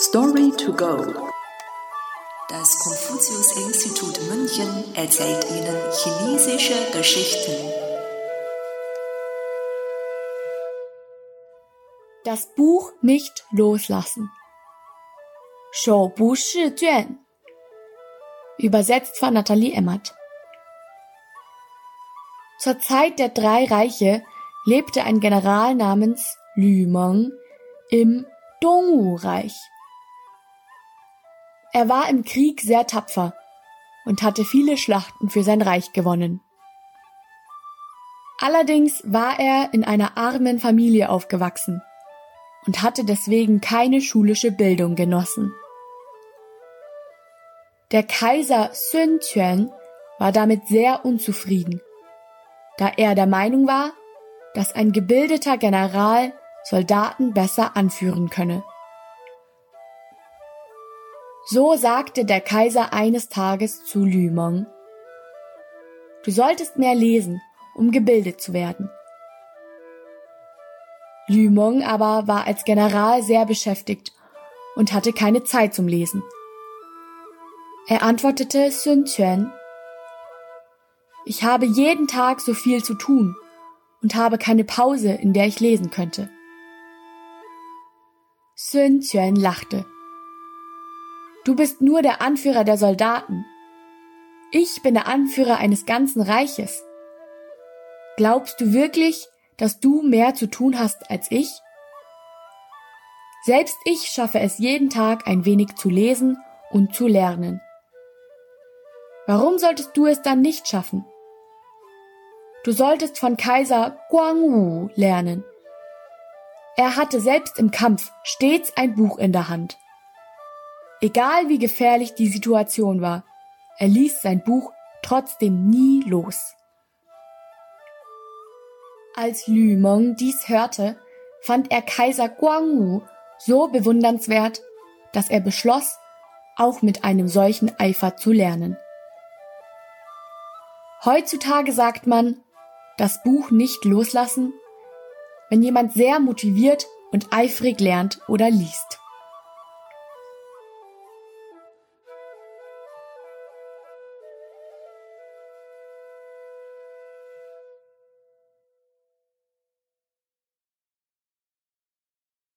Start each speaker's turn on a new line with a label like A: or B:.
A: Story to go. Das Konfuzius-Institut München erzählt Ihnen chinesische Geschichten.
B: Das Buch nicht loslassen. Shou Shi Juan. Übersetzt von Nathalie Emmert. Zur Zeit der drei Reiche lebte ein General namens Lü Meng im Dongwu-Reich. Er war im Krieg sehr tapfer und hatte viele Schlachten für sein Reich gewonnen. Allerdings war er in einer armen Familie aufgewachsen und hatte deswegen keine schulische Bildung genossen. Der Kaiser Sun Quan war damit sehr unzufrieden, da er der Meinung war, dass ein gebildeter General Soldaten besser anführen könne. So sagte der Kaiser eines Tages zu Lümong, Du solltest mehr lesen, um gebildet zu werden. Lümong aber war als General sehr beschäftigt und hatte keine Zeit zum Lesen. Er antwortete Sun Quan, Ich habe jeden Tag so viel zu tun und habe keine Pause, in der ich lesen könnte. Sun Quan lachte. Du bist nur der Anführer der Soldaten. Ich bin der Anführer eines ganzen Reiches. Glaubst du wirklich, dass du mehr zu tun hast als ich? Selbst ich schaffe es jeden Tag ein wenig zu lesen und zu lernen. Warum solltest du es dann nicht schaffen? Du solltest von Kaiser Guangwu lernen. Er hatte selbst im Kampf stets ein Buch in der Hand. Egal wie gefährlich die Situation war, er ließ sein Buch trotzdem nie los. Als Lü Meng dies hörte, fand er Kaiser Guangwu so bewundernswert, dass er beschloss, auch mit einem solchen Eifer zu lernen. Heutzutage sagt man, das Buch nicht loslassen wenn jemand sehr motiviert und eifrig lernt oder liest.